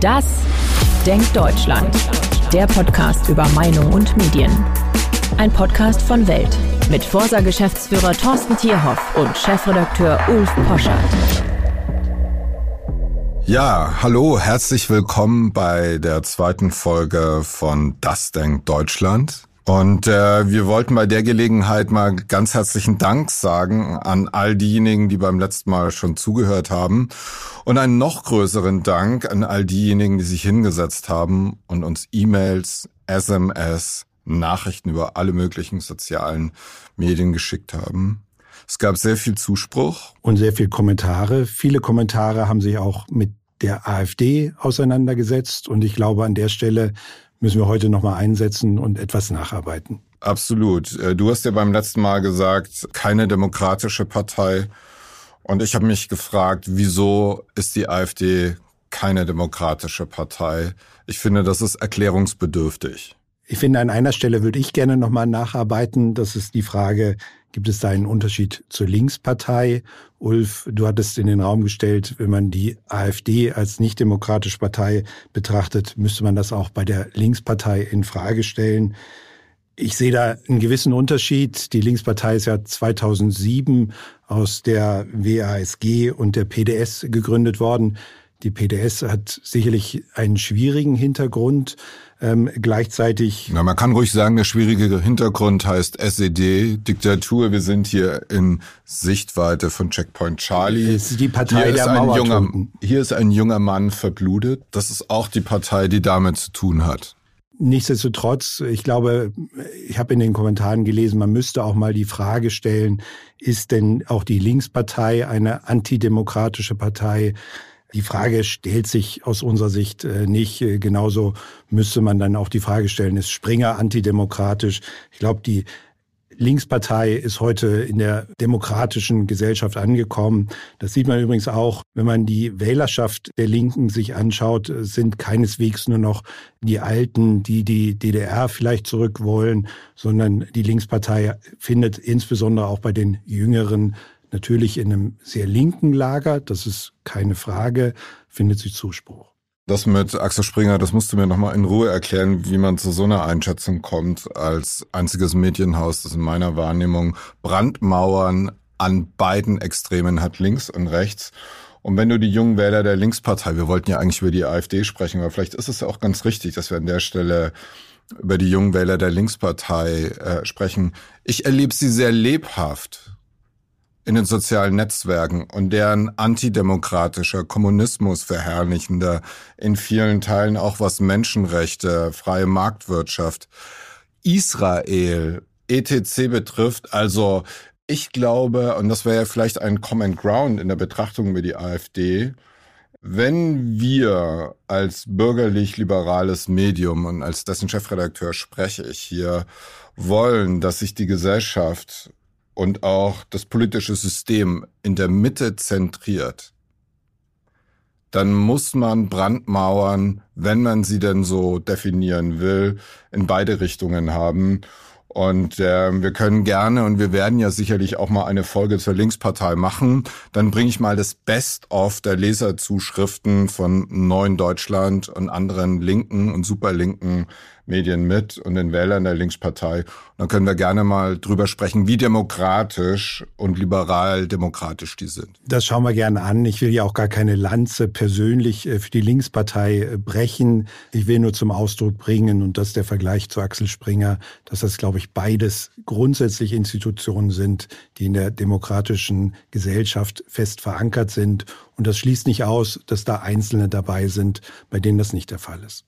Das Denkt Deutschland. Der Podcast über Meinung und Medien. Ein Podcast von Welt mit Forsa-Geschäftsführer Thorsten Tierhoff und Chefredakteur Ulf Poschardt. Ja, hallo, herzlich willkommen bei der zweiten Folge von Das Denkt Deutschland. Und äh, wir wollten bei der Gelegenheit mal ganz herzlichen Dank sagen an all diejenigen, die beim letzten Mal schon zugehört haben. Und einen noch größeren Dank an all diejenigen, die sich hingesetzt haben und uns E-Mails, SMS, Nachrichten über alle möglichen sozialen Medien geschickt haben. Es gab sehr viel Zuspruch. Und sehr viel Kommentare. Viele Kommentare haben sich auch mit der AfD auseinandergesetzt. Und ich glaube, an der Stelle müssen wir heute nochmal einsetzen und etwas nacharbeiten. Absolut. Äh, du hast ja beim letzten Mal gesagt, keine demokratische Partei. Und ich habe mich gefragt, wieso ist die AfD keine demokratische Partei? Ich finde, das ist erklärungsbedürftig. Ich finde, an einer Stelle würde ich gerne nochmal nacharbeiten. Das ist die Frage, gibt es da einen Unterschied zur Linkspartei? Ulf, du hattest in den Raum gestellt, wenn man die AfD als nicht-demokratische Partei betrachtet, müsste man das auch bei der Linkspartei in Frage stellen. Ich sehe da einen gewissen Unterschied. Die Linkspartei ist ja 2007 aus der WASG und der PDS gegründet worden. Die PDS hat sicherlich einen schwierigen Hintergrund. Ähm, gleichzeitig. Na, man kann ruhig sagen, der schwierige Hintergrund heißt SED, Diktatur. Wir sind hier in Sichtweite von Checkpoint Charlie. Ist die Partei hier der ist ein junger. Hier ist ein junger Mann verblutet. Das ist auch die Partei, die damit zu tun hat. Nichtsdestotrotz, ich glaube, ich habe in den Kommentaren gelesen, man müsste auch mal die Frage stellen, ist denn auch die Linkspartei eine antidemokratische Partei? Die Frage stellt sich aus unserer Sicht äh, nicht. Äh, genauso müsste man dann auch die Frage stellen, ist Springer antidemokratisch? Ich glaube, die Linkspartei ist heute in der demokratischen Gesellschaft angekommen. Das sieht man übrigens auch, wenn man die Wählerschaft der Linken sich anschaut, sind keineswegs nur noch die Alten, die die DDR vielleicht zurück wollen, sondern die Linkspartei findet insbesondere auch bei den Jüngeren natürlich in einem sehr linken Lager, das ist keine Frage, findet sich Zuspruch. Das mit Axel Springer, das musst du mir nochmal in Ruhe erklären, wie man zu so einer Einschätzung kommt, als einziges Medienhaus, das in meiner Wahrnehmung Brandmauern an beiden Extremen hat, links und rechts. Und wenn du die jungen Wähler der Linkspartei, wir wollten ja eigentlich über die AfD sprechen, aber vielleicht ist es ja auch ganz richtig, dass wir an der Stelle über die jungen Wähler der Linkspartei äh, sprechen. Ich erlebe sie sehr lebhaft in den sozialen Netzwerken und deren antidemokratischer Kommunismus verherrlichender, in vielen Teilen auch was Menschenrechte, freie Marktwirtschaft, Israel, etc. betrifft. Also ich glaube, und das wäre ja vielleicht ein Common Ground in der Betrachtung über die AfD, wenn wir als bürgerlich-liberales Medium und als dessen Chefredakteur spreche ich hier, wollen, dass sich die Gesellschaft und auch das politische System in der Mitte zentriert, dann muss man Brandmauern, wenn man sie denn so definieren will, in beide Richtungen haben. Und äh, wir können gerne und wir werden ja sicherlich auch mal eine Folge zur Linkspartei machen. Dann bringe ich mal das Best-of der Leserzuschriften von Neuen Deutschland und anderen linken und superlinken Medien mit und den Wählern der Linkspartei. Und dann können wir gerne mal drüber sprechen, wie demokratisch und liberal-demokratisch die sind. Das schauen wir gerne an. Ich will ja auch gar keine Lanze persönlich äh, für die Linkspartei äh, brechen. Ich will nur zum Ausdruck bringen, und das ist der Vergleich zu Axel Springer, dass das, glaube ich, beides grundsätzlich Institutionen sind, die in der demokratischen Gesellschaft fest verankert sind. Und das schließt nicht aus, dass da Einzelne dabei sind, bei denen das nicht der Fall ist.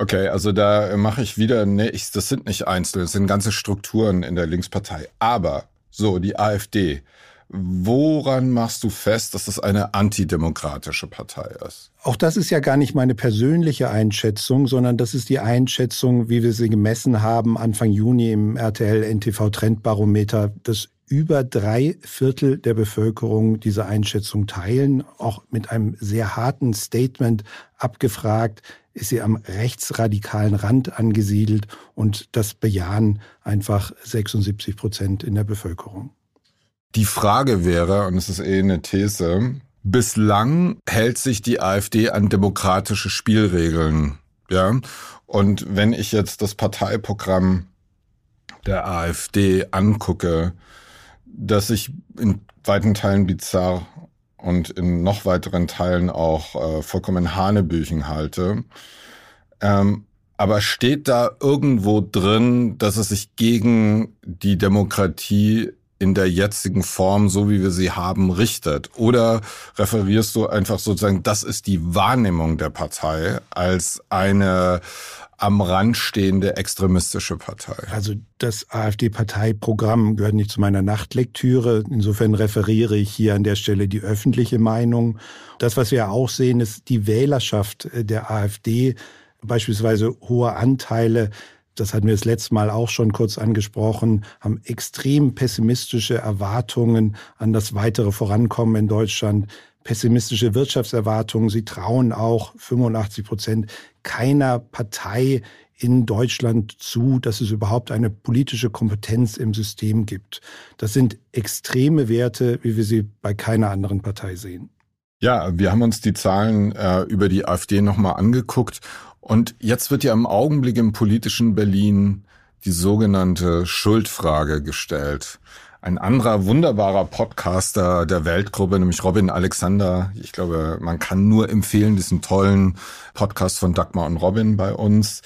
Okay, also da mache ich wieder, nee, ich, das sind nicht Einzelne, das sind ganze Strukturen in der Linkspartei. Aber so, die AfD. Woran machst du fest, dass das eine antidemokratische Partei ist? Auch das ist ja gar nicht meine persönliche Einschätzung, sondern das ist die Einschätzung, wie wir sie gemessen haben Anfang Juni im RTL NTV Trendbarometer, dass über drei Viertel der Bevölkerung diese Einschätzung teilen, auch mit einem sehr harten Statement abgefragt ist sie am rechtsradikalen Rand angesiedelt und das bejahen einfach 76 Prozent in der Bevölkerung. Die Frage wäre, und es ist eh eine These, Bislang hält sich die AfD an demokratische Spielregeln. Ja. Und wenn ich jetzt das Parteiprogramm der AfD angucke, das ich in weiten Teilen bizarr und in noch weiteren Teilen auch äh, vollkommen Hanebüchen halte. Ähm, aber steht da irgendwo drin, dass es sich gegen die Demokratie in der jetzigen Form, so wie wir sie haben, richtet? Oder referierst du einfach sozusagen, das ist die Wahrnehmung der Partei als eine am Rand stehende extremistische Partei? Also das AfD-Parteiprogramm gehört nicht zu meiner Nachtlektüre. Insofern referiere ich hier an der Stelle die öffentliche Meinung. Das, was wir auch sehen, ist die Wählerschaft der AfD, beispielsweise hohe Anteile das hatten wir das letzte Mal auch schon kurz angesprochen, haben extrem pessimistische Erwartungen an das weitere Vorankommen in Deutschland, pessimistische Wirtschaftserwartungen. Sie trauen auch 85 Prozent keiner Partei in Deutschland zu, dass es überhaupt eine politische Kompetenz im System gibt. Das sind extreme Werte, wie wir sie bei keiner anderen Partei sehen. Ja, wir haben uns die Zahlen äh, über die AfD nochmal angeguckt und jetzt wird ja im Augenblick im politischen Berlin die sogenannte Schuldfrage gestellt. Ein anderer wunderbarer Podcaster der Weltgruppe, nämlich Robin Alexander. Ich glaube, man kann nur empfehlen, diesen tollen Podcast von Dagmar und Robin bei uns.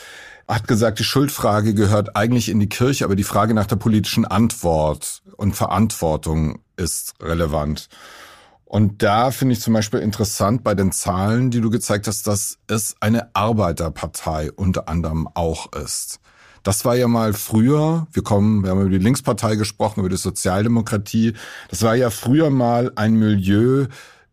Hat gesagt, die Schuldfrage gehört eigentlich in die Kirche, aber die Frage nach der politischen Antwort und Verantwortung ist relevant. Und da finde ich zum Beispiel interessant bei den Zahlen, die du gezeigt hast, dass es eine Arbeiterpartei unter anderem auch ist. Das war ja mal früher, wir kommen, wir haben über die Linkspartei gesprochen, über die Sozialdemokratie. Das war ja früher mal ein Milieu,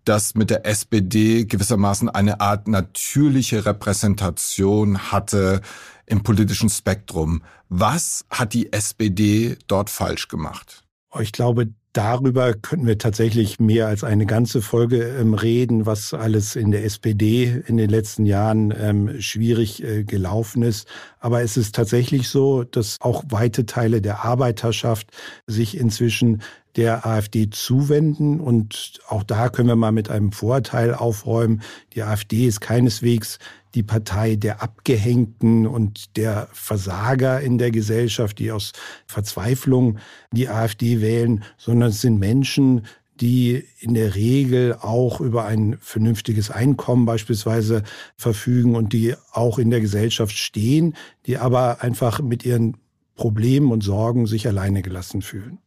das mit der SPD gewissermaßen eine Art natürliche Repräsentation hatte im politischen Spektrum. Was hat die SPD dort falsch gemacht? Ich glaube, Darüber könnten wir tatsächlich mehr als eine ganze Folge ähm, reden, was alles in der SPD in den letzten Jahren ähm, schwierig äh, gelaufen ist. Aber es ist tatsächlich so, dass auch weite Teile der Arbeiterschaft sich inzwischen der AfD zuwenden. Und auch da können wir mal mit einem Vorteil aufräumen. Die AfD ist keineswegs die Partei der Abgehängten und der Versager in der Gesellschaft, die aus Verzweiflung die AfD wählen, sondern es sind Menschen, die in der Regel auch über ein vernünftiges Einkommen beispielsweise verfügen und die auch in der Gesellschaft stehen, die aber einfach mit ihren Problemen und Sorgen sich alleine gelassen fühlen.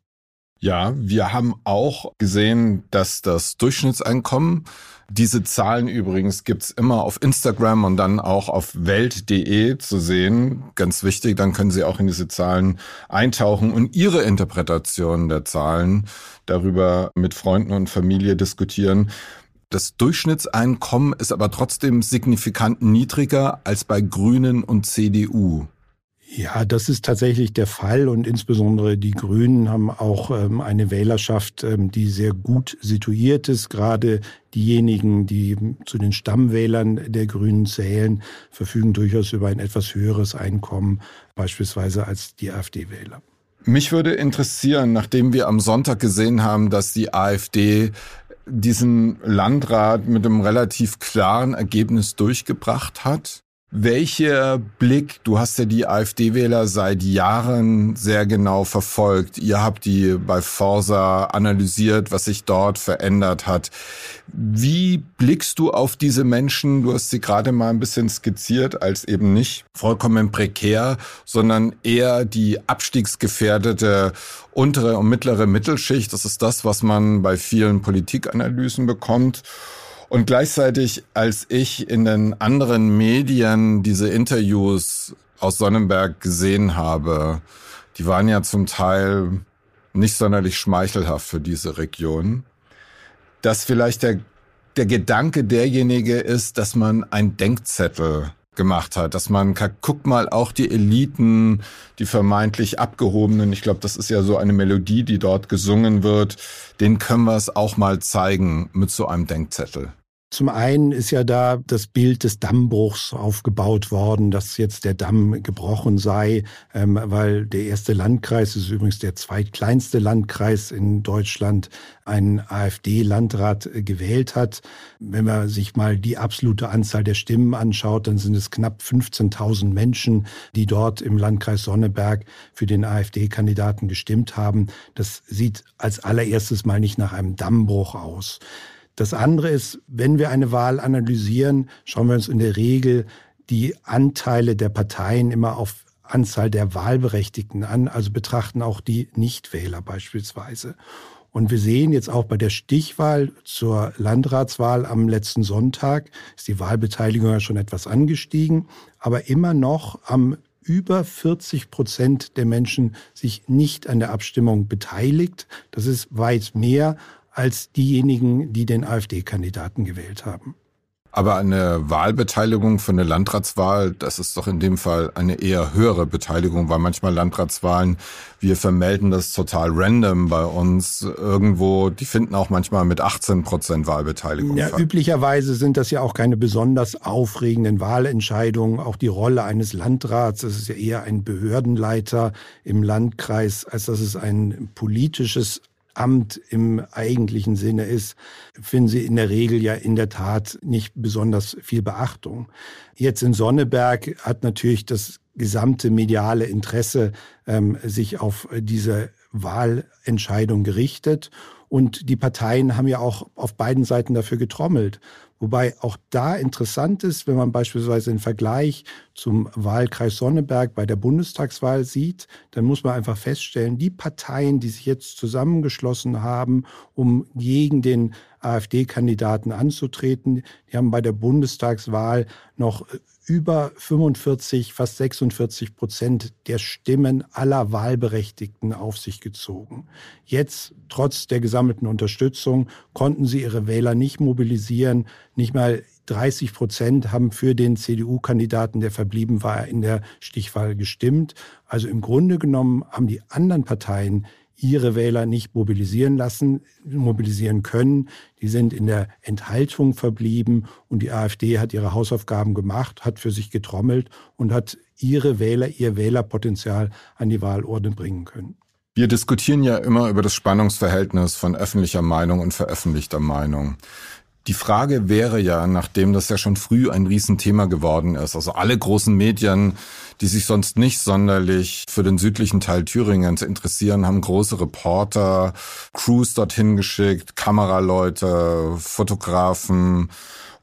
Ja, wir haben auch gesehen, dass das Durchschnittseinkommen, diese Zahlen übrigens gibt's immer auf Instagram und dann auch auf welt.de zu sehen. Ganz wichtig, dann können Sie auch in diese Zahlen eintauchen und Ihre Interpretation der Zahlen darüber mit Freunden und Familie diskutieren. Das Durchschnittseinkommen ist aber trotzdem signifikant niedriger als bei Grünen und CDU. Ja, das ist tatsächlich der Fall und insbesondere die Grünen haben auch ähm, eine Wählerschaft, ähm, die sehr gut situiert ist. Gerade diejenigen, die zu den Stammwählern der Grünen zählen, verfügen durchaus über ein etwas höheres Einkommen, beispielsweise als die AfD-Wähler. Mich würde interessieren, nachdem wir am Sonntag gesehen haben, dass die AfD diesen Landrat mit einem relativ klaren Ergebnis durchgebracht hat, welcher Blick, du hast ja die AfD-Wähler seit Jahren sehr genau verfolgt. Ihr habt die bei Forsa analysiert, was sich dort verändert hat. Wie blickst du auf diese Menschen? Du hast sie gerade mal ein bisschen skizziert als eben nicht vollkommen prekär, sondern eher die abstiegsgefährdete untere und mittlere Mittelschicht. Das ist das, was man bei vielen Politikanalysen bekommt. Und gleichzeitig, als ich in den anderen Medien diese Interviews aus Sonnenberg gesehen habe, die waren ja zum Teil nicht sonderlich schmeichelhaft für diese Region, dass vielleicht der, der Gedanke derjenige ist, dass man ein Denkzettel gemacht hat, dass man guck mal auch die Eliten, die vermeintlich abgehobenen, ich glaube, das ist ja so eine Melodie, die dort gesungen wird, den können wir es auch mal zeigen mit so einem Denkzettel. Zum einen ist ja da das Bild des Dammbruchs aufgebaut worden, dass jetzt der Damm gebrochen sei, ähm, weil der erste Landkreis, das ist übrigens der zweitkleinste Landkreis in Deutschland, einen AfD-Landrat äh, gewählt hat. Wenn man sich mal die absolute Anzahl der Stimmen anschaut, dann sind es knapp 15.000 Menschen, die dort im Landkreis Sonneberg für den AfD-Kandidaten gestimmt haben. Das sieht als allererstes mal nicht nach einem Dammbruch aus. Das andere ist, wenn wir eine Wahl analysieren, schauen wir uns in der Regel die Anteile der Parteien immer auf Anzahl der Wahlberechtigten an, also betrachten auch die Nichtwähler beispielsweise. Und wir sehen jetzt auch bei der Stichwahl zur Landratswahl am letzten Sonntag ist die Wahlbeteiligung ja schon etwas angestiegen, aber immer noch am über 40 Prozent der Menschen sich nicht an der Abstimmung beteiligt. Das ist weit mehr als diejenigen, die den AfD-Kandidaten gewählt haben. Aber eine Wahlbeteiligung für eine Landratswahl, das ist doch in dem Fall eine eher höhere Beteiligung, weil manchmal Landratswahlen, wir vermelden das total random bei uns irgendwo, die finden auch manchmal mit 18 Prozent Wahlbeteiligung. Ja, üblicherweise sind das ja auch keine besonders aufregenden Wahlentscheidungen. Auch die Rolle eines Landrats, das ist ja eher ein Behördenleiter im Landkreis, als dass es ein politisches Amt im eigentlichen Sinne ist, finden Sie in der Regel ja in der Tat nicht besonders viel Beachtung. Jetzt in Sonneberg hat natürlich das gesamte mediale Interesse ähm, sich auf diese Wahlentscheidung gerichtet. Und die Parteien haben ja auch auf beiden Seiten dafür getrommelt. Wobei auch da interessant ist, wenn man beispielsweise den Vergleich zum Wahlkreis Sonneberg bei der Bundestagswahl sieht, dann muss man einfach feststellen, die Parteien, die sich jetzt zusammengeschlossen haben, um gegen den AfD-Kandidaten anzutreten, die haben bei der Bundestagswahl noch über 45, fast 46 Prozent der Stimmen aller Wahlberechtigten auf sich gezogen. Jetzt, trotz der gesammelten Unterstützung, konnten sie ihre Wähler nicht mobilisieren. Nicht mal 30 Prozent haben für den CDU-Kandidaten, der verblieben war, in der Stichwahl gestimmt. Also im Grunde genommen haben die anderen Parteien ihre Wähler nicht mobilisieren lassen, mobilisieren können. Die sind in der Enthaltung verblieben und die AfD hat ihre Hausaufgaben gemacht, hat für sich getrommelt und hat ihre Wähler, ihr Wählerpotenzial an die Wahlurne bringen können. Wir diskutieren ja immer über das Spannungsverhältnis von öffentlicher Meinung und veröffentlichter Meinung. Die Frage wäre ja, nachdem das ja schon früh ein Riesenthema geworden ist, also alle großen Medien, die sich sonst nicht sonderlich für den südlichen Teil Thüringens interessieren, haben große Reporter, Crews dorthin geschickt, Kameraleute, Fotografen.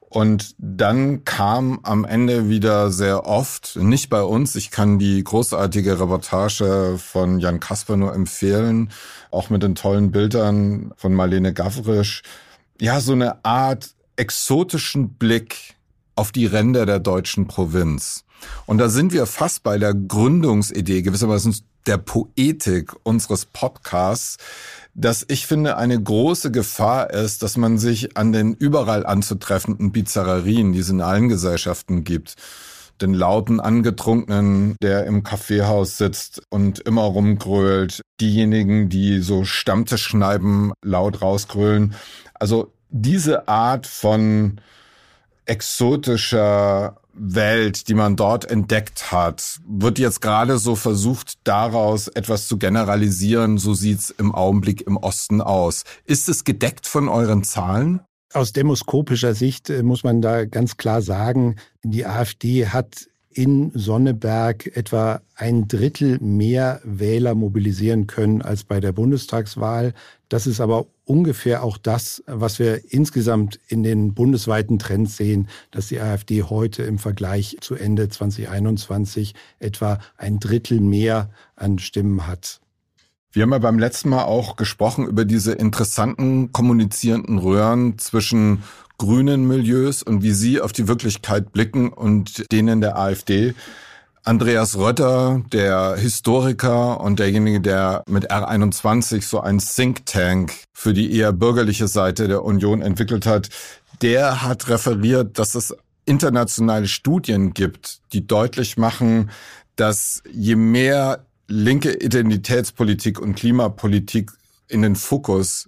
Und dann kam am Ende wieder sehr oft, nicht bei uns, ich kann die großartige Reportage von Jan Kasper nur empfehlen, auch mit den tollen Bildern von Marlene Gavrisch, ja, so eine Art exotischen Blick auf die Ränder der deutschen Provinz. Und da sind wir fast bei der Gründungsidee, gewissermaßen der Poetik unseres Podcasts, dass ich finde, eine große Gefahr ist, dass man sich an den überall anzutreffenden Bizarrerien, die es in allen Gesellschaften gibt, den lauten Angetrunkenen, der im Kaffeehaus sitzt und immer rumgrölt, diejenigen, die so Stammtischschneiben laut rausgrölen, also diese Art von exotischer Welt, die man dort entdeckt hat, wird jetzt gerade so versucht, daraus etwas zu generalisieren. So sieht's im Augenblick im Osten aus. Ist es gedeckt von euren Zahlen? Aus demoskopischer Sicht äh, muss man da ganz klar sagen, die AfD hat in Sonneberg etwa ein Drittel mehr Wähler mobilisieren können als bei der Bundestagswahl. Das ist aber ungefähr auch das, was wir insgesamt in den bundesweiten Trends sehen, dass die AfD heute im Vergleich zu Ende 2021 etwa ein Drittel mehr an Stimmen hat. Wir haben ja beim letzten Mal auch gesprochen über diese interessanten kommunizierenden Röhren zwischen grünen Milieus und wie sie auf die Wirklichkeit blicken und denen der AfD. Andreas Rötter, der Historiker und derjenige, der mit R21 so ein Think Tank für die eher bürgerliche Seite der Union entwickelt hat, der hat referiert, dass es internationale Studien gibt, die deutlich machen, dass je mehr linke Identitätspolitik und Klimapolitik in den Fokus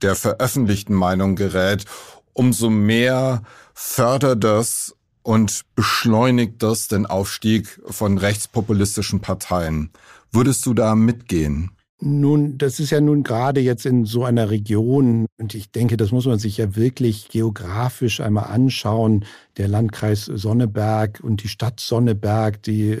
der veröffentlichten Meinung gerät, umso mehr fördert das und beschleunigt das den Aufstieg von rechtspopulistischen Parteien. Würdest du da mitgehen? Nun, das ist ja nun gerade jetzt in so einer Region, und ich denke, das muss man sich ja wirklich geografisch einmal anschauen. Der Landkreis Sonneberg und die Stadt Sonneberg, die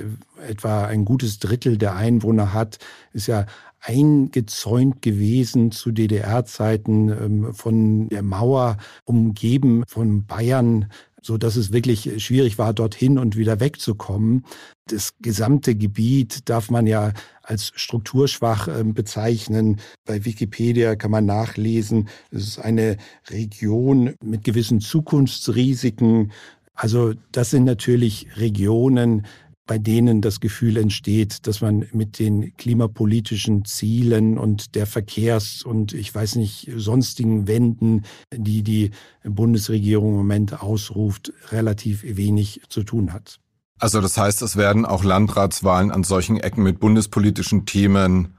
etwa ein gutes Drittel der Einwohner hat, ist ja eingezäunt gewesen zu DDR-Zeiten ähm, von der Mauer, umgeben von Bayern so dass es wirklich schwierig war, dorthin und wieder wegzukommen. Das gesamte Gebiet darf man ja als strukturschwach ähm, bezeichnen. Bei Wikipedia kann man nachlesen, es ist eine Region mit gewissen Zukunftsrisiken. Also das sind natürlich Regionen, bei denen das Gefühl entsteht, dass man mit den klimapolitischen Zielen und der Verkehrs- und ich weiß nicht, sonstigen Wenden, die die Bundesregierung im Moment ausruft, relativ wenig zu tun hat. Also das heißt, es werden auch Landratswahlen an solchen Ecken mit bundespolitischen Themen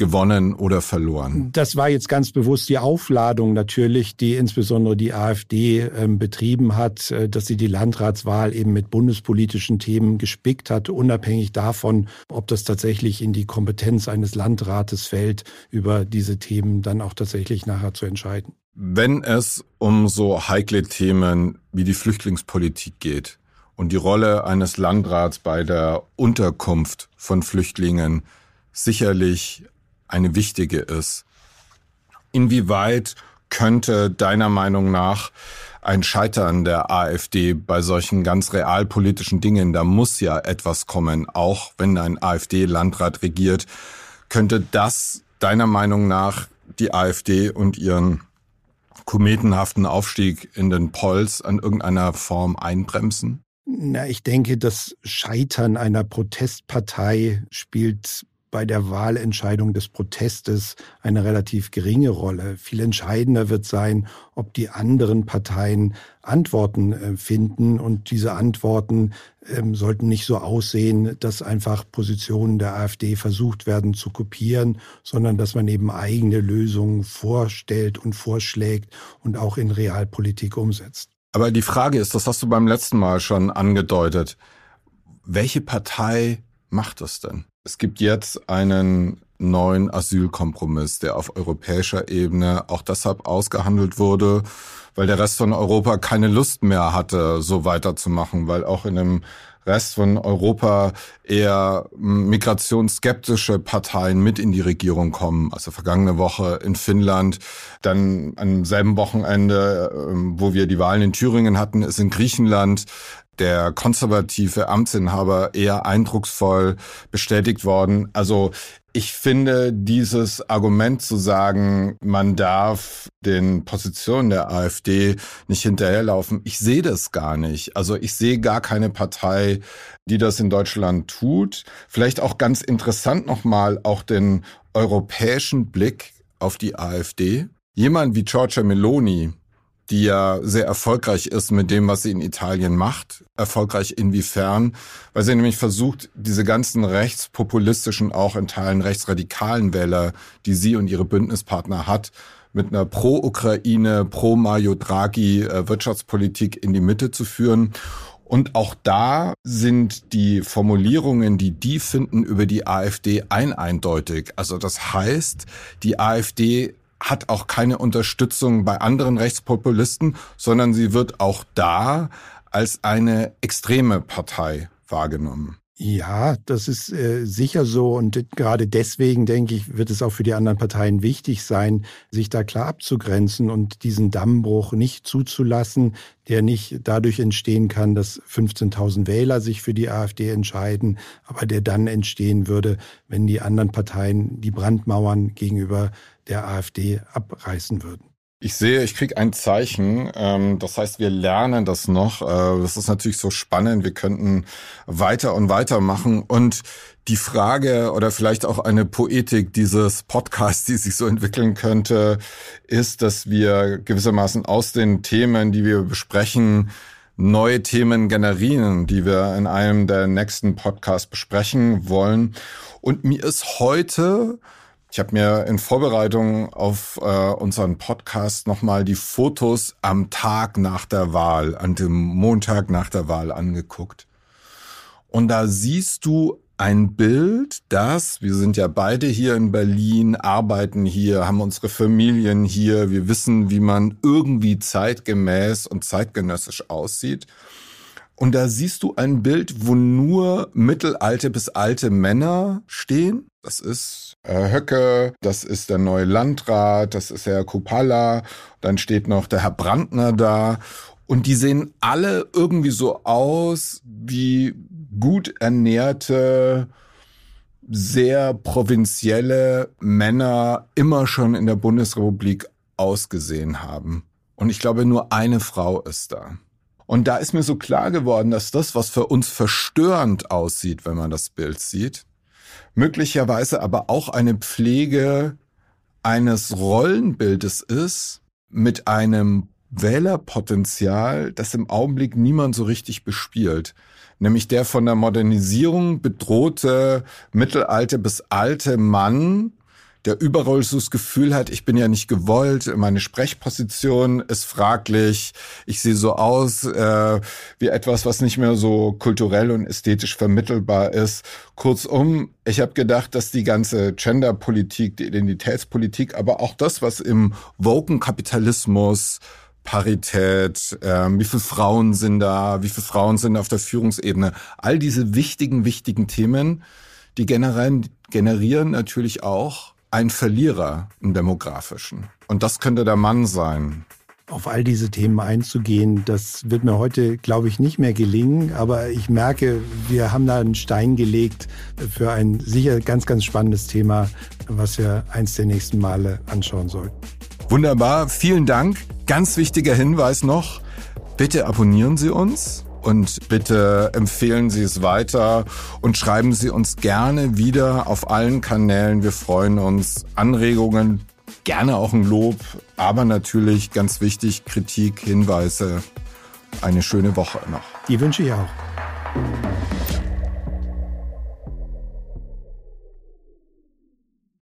gewonnen oder verloren? Das war jetzt ganz bewusst die Aufladung natürlich, die insbesondere die AfD äh, betrieben hat, äh, dass sie die Landratswahl eben mit bundespolitischen Themen gespickt hat, unabhängig davon, ob das tatsächlich in die Kompetenz eines Landrates fällt, über diese Themen dann auch tatsächlich nachher zu entscheiden. Wenn es um so heikle Themen wie die Flüchtlingspolitik geht und die Rolle eines Landrats bei der Unterkunft von Flüchtlingen sicherlich eine wichtige ist. Inwieweit könnte deiner Meinung nach ein Scheitern der AfD bei solchen ganz realpolitischen Dingen, da muss ja etwas kommen, auch wenn ein AfD-Landrat regiert, könnte das deiner Meinung nach die AfD und ihren kometenhaften Aufstieg in den Polls an irgendeiner Form einbremsen? Na, ich denke, das Scheitern einer Protestpartei spielt bei der Wahlentscheidung des Protestes eine relativ geringe Rolle. Viel entscheidender wird sein, ob die anderen Parteien Antworten äh, finden und diese Antworten ähm, sollten nicht so aussehen, dass einfach Positionen der AfD versucht werden zu kopieren, sondern dass man eben eigene Lösungen vorstellt und vorschlägt und auch in Realpolitik umsetzt. Aber die Frage ist, das hast du beim letzten Mal schon angedeutet, welche Partei macht das denn? Es gibt jetzt einen neuen Asylkompromiss, der auf europäischer Ebene auch deshalb ausgehandelt wurde, weil der Rest von Europa keine Lust mehr hatte, so weiterzumachen, weil auch in dem Rest von Europa eher migrationsskeptische Parteien mit in die Regierung kommen. Also vergangene Woche in Finnland, dann am selben Wochenende, ähm, wo wir die Wahlen in Thüringen hatten, ist in Griechenland der konservative Amtsinhaber eher eindrucksvoll bestätigt worden. Also ich finde dieses Argument zu sagen, man darf den Positionen der AfD nicht hinterherlaufen, ich sehe das gar nicht. Also ich sehe gar keine Partei, die das in Deutschland tut. Vielleicht auch ganz interessant nochmal auch den europäischen Blick auf die AfD. Jemand wie Giorgia Meloni, die ja sehr erfolgreich ist mit dem, was sie in Italien macht. Erfolgreich inwiefern? Weil sie nämlich versucht, diese ganzen rechtspopulistischen, auch in Teilen rechtsradikalen Wähler, die sie und ihre Bündnispartner hat, mit einer pro-Ukraine, pro-Mario Draghi äh, Wirtschaftspolitik in die Mitte zu führen. Und auch da sind die Formulierungen, die die finden über die AfD ein eindeutig. Also das heißt, die AfD hat auch keine Unterstützung bei anderen Rechtspopulisten, sondern sie wird auch da als eine extreme Partei wahrgenommen. Ja, das ist äh, sicher so und gerade deswegen denke ich, wird es auch für die anderen Parteien wichtig sein, sich da klar abzugrenzen und diesen Dammbruch nicht zuzulassen, der nicht dadurch entstehen kann, dass 15.000 Wähler sich für die AfD entscheiden, aber der dann entstehen würde, wenn die anderen Parteien die Brandmauern gegenüber der AfD abreißen würden. Ich sehe, ich kriege ein Zeichen. Ähm, das heißt, wir lernen das noch. Äh, das ist natürlich so spannend. Wir könnten weiter und weiter machen. Und die Frage oder vielleicht auch eine Poetik dieses Podcasts, die sich so entwickeln könnte, ist, dass wir gewissermaßen aus den Themen, die wir besprechen, neue Themen generieren, die wir in einem der nächsten Podcasts besprechen wollen. Und mir ist heute Ich habe mir in Vorbereitung auf äh, unseren Podcast nochmal die Fotos am Tag nach der Wahl, an dem Montag nach der Wahl angeguckt. Und da siehst du ein Bild, das, wir sind ja beide hier in Berlin, arbeiten hier, haben unsere Familien hier, wir wissen, wie man irgendwie zeitgemäß und zeitgenössisch aussieht. Und da siehst du ein Bild, wo nur mittelalte bis alte Männer stehen. Das ist äh, Höcke, das ist der neue Landrat, das ist Herr Kupala, dann steht noch der Herr Brandner da. Und die sehen alle irgendwie so aus wie gut ernährte, sehr provinzielle Männer immer schon in der Bundesrepublik ausgesehen haben. Und ich glaube, nur eine Frau ist da. Und da ist mir so klar geworden, dass das, was für uns verstörend aussieht, wenn man das Bild sieht, möglicherweise aber auch eine Pflege eines Rollenbildes ist mit einem Wählerpotenzial, das im Augenblick niemand so richtig bespielt. Nämlich der von der Modernisierung bedrohte mittelalte bis alte Mann, der überall so das Gefühl hat, ich bin ja nicht gewollt, meine Sprechposition ist fraglich, ich sehe so aus äh, wie etwas, was nicht mehr so kulturell und ästhetisch vermittelbar ist. Kurzum, ich habe gedacht, dass die ganze Genderpolitik, die Identitätspolitik, aber auch das, was im woken Kapitalismus Parität, äh, wie viele Frauen sind da, wie viele Frauen sind auf der Führungsebene, all diese wichtigen, wichtigen Themen, die generieren, generieren natürlich auch ein Verlierer im demografischen. Und das könnte der Mann sein. Auf all diese Themen einzugehen, das wird mir heute, glaube ich, nicht mehr gelingen. Aber ich merke, wir haben da einen Stein gelegt für ein sicher ganz, ganz spannendes Thema, was wir eins der nächsten Male anschauen sollten. Wunderbar, vielen Dank. Ganz wichtiger Hinweis noch, bitte abonnieren Sie uns und bitte empfehlen Sie es weiter und schreiben Sie uns gerne wieder auf allen Kanälen. Wir freuen uns. Anregungen, gerne auch ein Lob, aber natürlich ganz wichtig, Kritik, Hinweise. Eine schöne Woche noch. Die wünsche ich auch.